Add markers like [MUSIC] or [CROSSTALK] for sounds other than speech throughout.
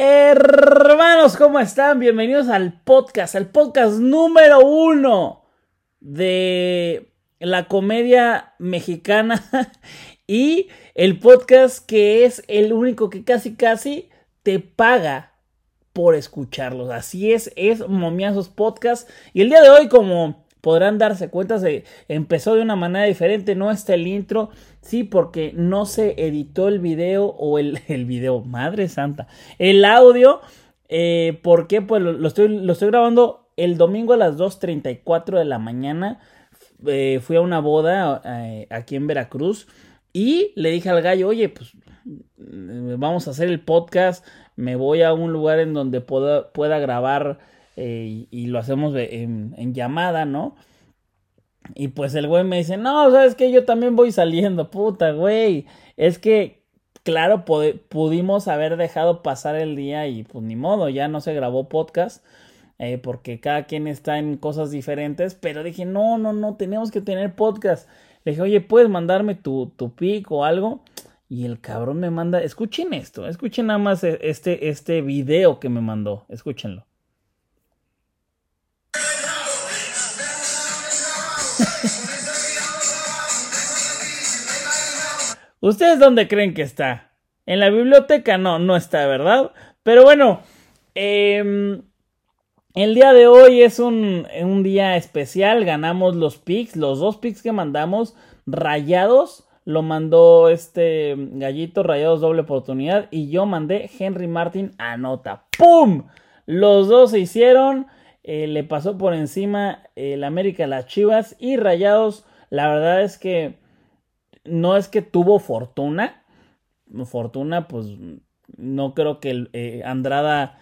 Hermanos, ¿cómo están? Bienvenidos al podcast, al podcast número uno de la comedia mexicana [LAUGHS] y el podcast que es el único que casi casi te paga por escucharlos. Así es, es Momiazos Podcast. Y el día de hoy, como podrán darse cuenta, se empezó de una manera diferente, no está el intro, sí, porque no se editó el video o el, [LAUGHS] el video, madre santa, el audio, eh, porque pues lo, estoy, lo estoy grabando el domingo a las 2.34 de la mañana, eh, fui a una boda eh, aquí en Veracruz y le dije al gallo, oye, pues vamos a hacer el podcast, me voy a un lugar en donde pueda, pueda grabar eh, y lo hacemos en, llamada, ¿no? Y pues el güey me dice, no, sabes que yo también voy saliendo, puta, güey. Es que, claro, pudimos haber dejado pasar el día y pues ni modo, ya no se grabó podcast. Eh, porque cada quien está en cosas diferentes, pero dije, no, no, no, tenemos que tener podcast. Le dije, oye, ¿puedes mandarme tu, tu pic o algo? Y el cabrón me manda, escuchen esto, escuchen nada más e, este, este video que me mandó, escúchenlo. ¿Ustedes dónde creen que está? En la biblioteca no, no está, ¿verdad? Pero bueno, em, el día de hoy es un, un, día especial. Ganamos los picks, los dos picks que mandamos, rayados. Lo mandó este gallito, rayados doble oportunidad. Y yo mandé Henry Martin anota. ¡Pum! Los dos se hicieron. Eh, le pasó por encima el América las Chivas. Y rayados, la verdad es que no es que tuvo fortuna. Fortuna, pues no creo que eh, Andrada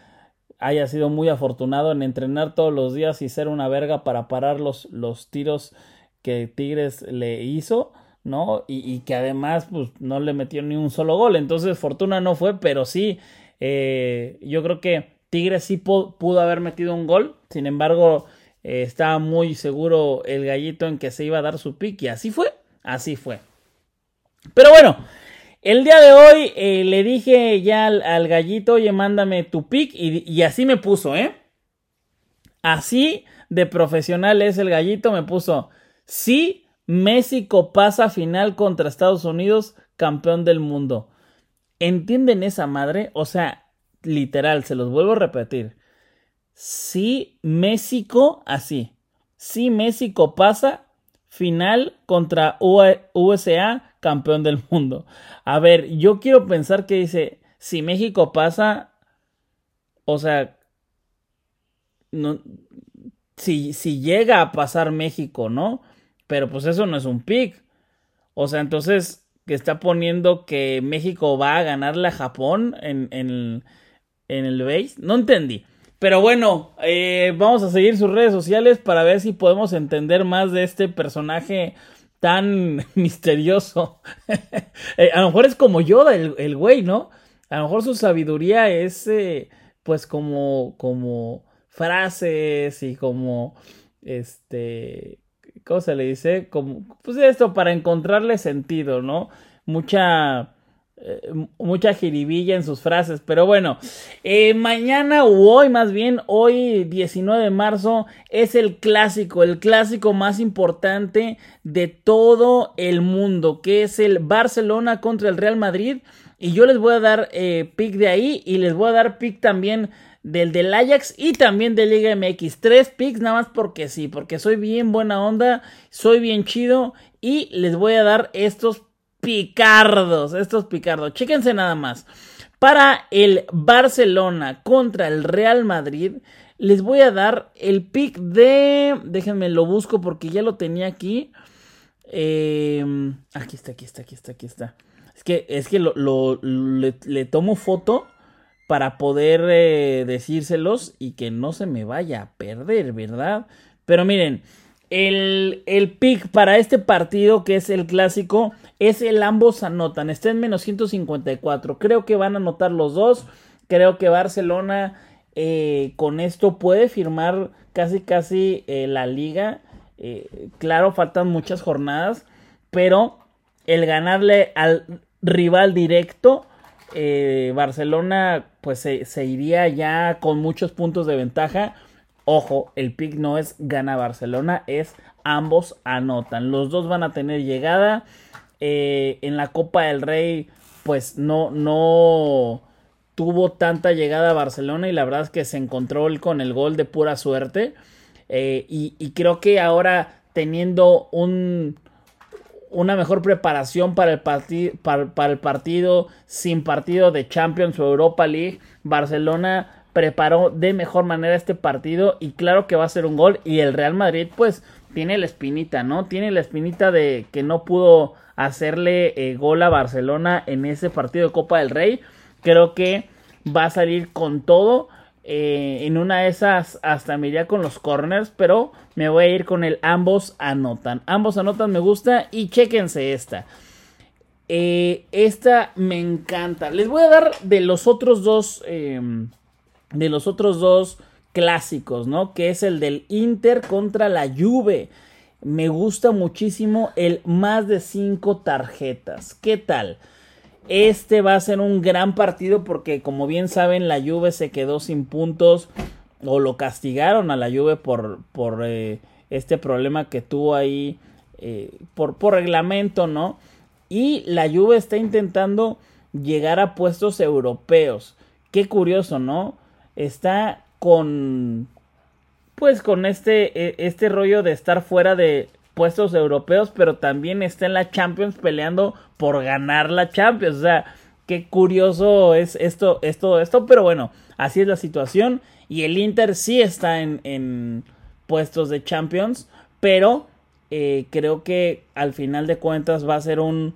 haya sido muy afortunado en entrenar todos los días y ser una verga para parar los, los tiros que Tigres le hizo, ¿no? Y, que además, pues, no le metió ni un solo gol. Entonces, fortuna no fue, pero sí, eh, yo creo que Tigres sí pudo haber metido un gol. Sin embargo, eh, estaba muy seguro el gallito en que se iba a dar su y así fue, así fue. Pero bueno, el día de hoy eh, le dije ya al, gallito, oye, mándame tu pick y, y, así me puso, ¿eh? Así de profesional es el gallito, me puso, sí, México pasa final contra Estados Unidos, campeón del mundo. ¿Entienden esa madre? O sea, literal, se los vuelvo a repetir. Sí, México, así. Sí, México pasa final contra USA, campeón del mundo. A ver, yo quiero pensar que dice, si México pasa, o sea, no, si, si llega a pasar México, ¿no? Pero pues eso no es un pick. O sea, entonces, que está poniendo que México va a ganarle a Japón en, en, en el base. No entendí. Pero bueno, eh, vamos a seguir sus redes sociales para ver si podemos entender más de este personaje tan [LAUGHS] misterioso. [LAUGHS] Eh, a lo mejor es como Yoda, el, el güey, ¿no? A lo mejor su sabiduría es, eh, pues, como, como frases y como, este, ¿cómo se le dice? Como, pues esto, para encontrarle sentido, ¿no? Mucha eh, mucha jiribilla en sus frases, pero bueno, eh, mañana o hoy más bien, hoy 19 de marzo es el clásico, el clásico más importante de todo el mundo, que es el Barcelona contra el Real Madrid y yo les voy a dar eh, pick de ahí y les voy a dar pick también del del Ajax y también de Liga MX. Tres picks nada más porque sí, porque soy bien buena onda, soy bien chido y les voy a dar estos picardos, estos picardos. Chéquense nada más. Para el Barcelona contra el Real Madrid, les voy a dar el pick de. Déjenme lo busco porque ya lo tenía aquí. Em, aquí está, aquí está, aquí está, aquí está. Es que, es que lo, le, tomo foto para poder eh, decírselos y que no se me vaya a perder, ¿verdad? Pero miren, el, el pick para este partido, que es el clásico, es el ambos anotan. Está en menos 154. Creo que van a anotar los dos. Creo que Barcelona eh, con esto puede firmar casi casi eh, la liga. Eh, claro, faltan muchas jornadas. Pero el ganarle al rival directo Barcelona pues se, iría ya con muchos puntos de ventaja. Ojo, el pick no es gana Barcelona, es ambos anotan. Los dos van a tener llegada. Eh, en la Copa del Rey pues no, no tuvo tanta llegada a Barcelona y la verdad es que se encontró con el gol de pura suerte. Eh, y, creo que ahora teniendo un, una mejor preparación para el, para, el partido sin partido de Champions o Europa League, Barcelona preparó de mejor manera este partido y claro que va a ser un gol y el Real Madrid pues tiene la espinita, ¿no? Tiene la espinita de que no pudo hacerle eh, gol a Barcelona en ese partido de Copa del Rey. Creo que va a salir con todo. Eh, en una de esas hasta me con los corners, pero me voy a ir con el ambos anotan. Ambos anotan me gusta y chequense esta. Eh, esta me encanta. Les voy a dar de los otros dos, em, de los otros dos clásicos, ¿no? Que es el del Inter contra la Juve. Me gusta muchísimo el más de 5 tarjetas. ¿Qué tal? Este va a ser un gran partido porque como bien saben la Juve se quedó sin puntos o lo castigaron a la Juve por, por eh, este problema que tuvo ahí eh, por, por reglamento, ¿no? Y la Juve está intentando llegar a puestos europeos. Qué curioso, ¿no? Está con pues con este, e, este rollo de estar fuera de puestos europeos, pero también está en la Champions peleando por ganar la Champions. O sea, qué curioso es esto, es todo esto, pero bueno, así es la situación. Y el Inter sí está en, en puestos de Champions, pero eh, creo que al final de cuentas va a ser un,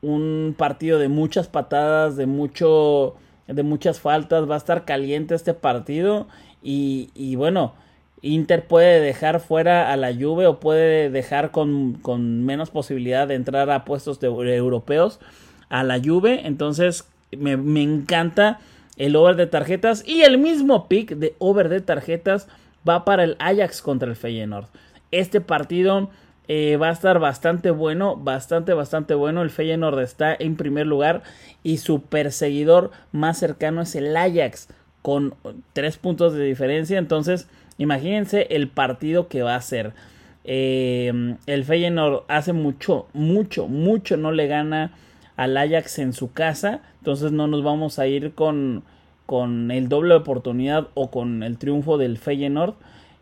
un partido de muchas patadas, de mucho de muchas faltas, va a estar caliente este partido y, y bueno, Inter puede dejar fuera a la Juve o puede dejar con, menos posibilidad de entrar a puestos de, europeos a la Juve. Entonces me, encanta el over de tarjetas y el mismo pick de over de tarjetas va para el Ajax contra el Feyenoord. Este partido eh, va a estar bastante bueno, bastante, bastante bueno. El Feyenoord está en primer lugar y su perseguidor más cercano es el Ajax con tres puntos de diferencia. Entonces Imagínense el partido que va a ser. Eh, el Feyenoord hace mucho, mucho, mucho no le gana al Ajax en su casa. Entonces no nos vamos a ir con, con el doble de oportunidad o con el triunfo del Feyenoord.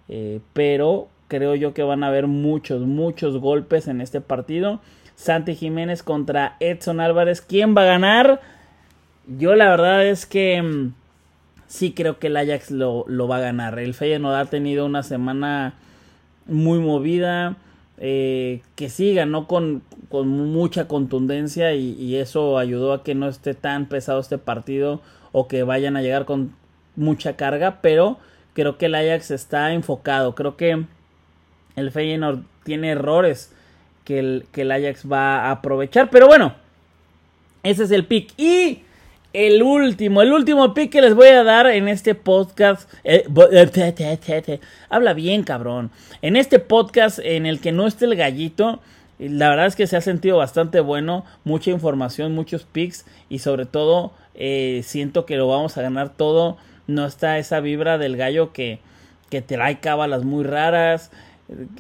Eh, pero creo yo que van a haber muchos, muchos golpes en este partido. Santi Jiménez contra Edson Álvarez. ¿Quién va a ganar? Yo la verdad es que mm, sí creo que el Ajax lo, va a ganar. El Feyenoord ha tenido una semana muy movida, eh, que sí ganó con, con mucha contundencia y, eso ayudó a que no esté tan pesado este partido o que vayan a llegar con mucha carga, pero creo que el Ajax está enfocado, creo que el Feyenoord tiene errores que el, que el Ajax va a aprovechar, pero bueno, ese es el pick y el último, el último pick que les voy a dar en este podcast. Eh, eh, habla bien, cabrón. En este podcast en el que no esté el gallito, la verdad es que se ha sentido bastante bueno. Mucha información, muchos picks y sobre todo eh, siento que lo vamos a ganar todo. No está esa vibra del gallo que, que trae cábalas muy raras.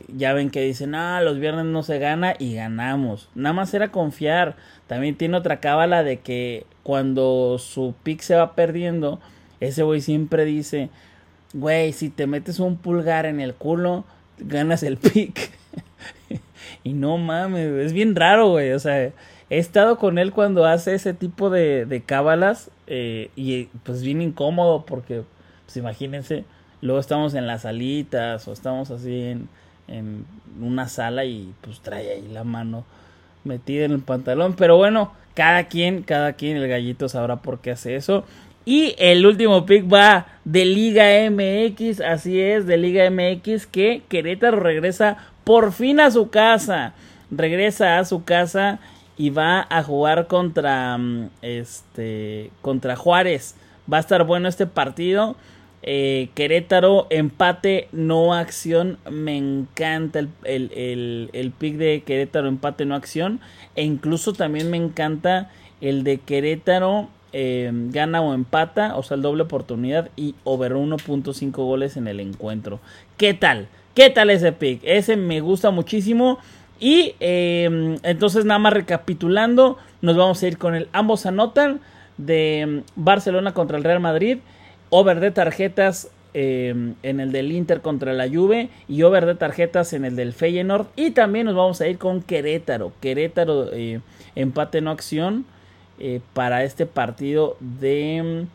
Ya ven que dicen, ah, los viernes no se gana y ganamos. Nada más era confiar. También tiene otra cábala de que cuando su pick se va perdiendo, ese güey siempre dice, güey, si te metes un pulgar en el culo, ganas el pick. [LAUGHS] y no mames, es bien raro, güey. O sea, he estado con él cuando hace ese tipo de, de cábalas eh, y pues bien incómodo porque, pues imagínense, luego estamos en las salitas o estamos así en, en una sala y pues trae ahí la mano metida en el pantalón. Pero bueno, cada quien, cada quien, el gallito sabrá por qué hace eso. Y el último pick va de Liga MX, así es, de Liga MX, que Querétaro regresa por fin a su casa. Regresa a su casa y va a jugar contra mm, este contra Juárez. Va a estar bueno este partido. Eh, Querétaro, empate, no acción. Me encanta el, el, el, pick de Querétaro, empate, no acción. E incluso también me encanta el de Querétaro, eh, gana o empata, o sea, el doble oportunidad y over 1.5 goles en el encuentro. ¿Qué tal? ¿Qué tal ese pick? Ese me gusta muchísimo. Y eh, entonces nada más recapitulando, nos vamos a ir con el ambos anotan de Barcelona contra el Real Madrid, over de tarjetas en el del Inter contra la Juve y over de tarjetas en el del Feyenoord y también nos vamos a ir con Querétaro, Querétaro empate no acción eh, para este partido de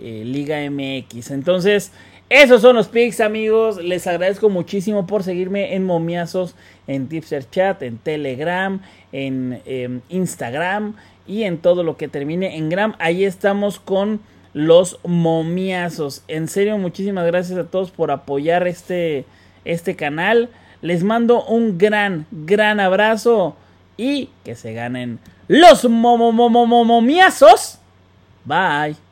eh, Liga MX. Entonces, esos son los picks, amigos. Les agradezco muchísimo por seguirme en Momiazos, en Tipser Chat, en Telegram, en em, Instagram y en todo lo que termine en Gram. Ahí estamos con los momiazos. En serio, muchísimas gracias a todos por apoyar este, este canal. Les mando un gran, gran abrazo y que se ganen los momomomomomiazos. Bye.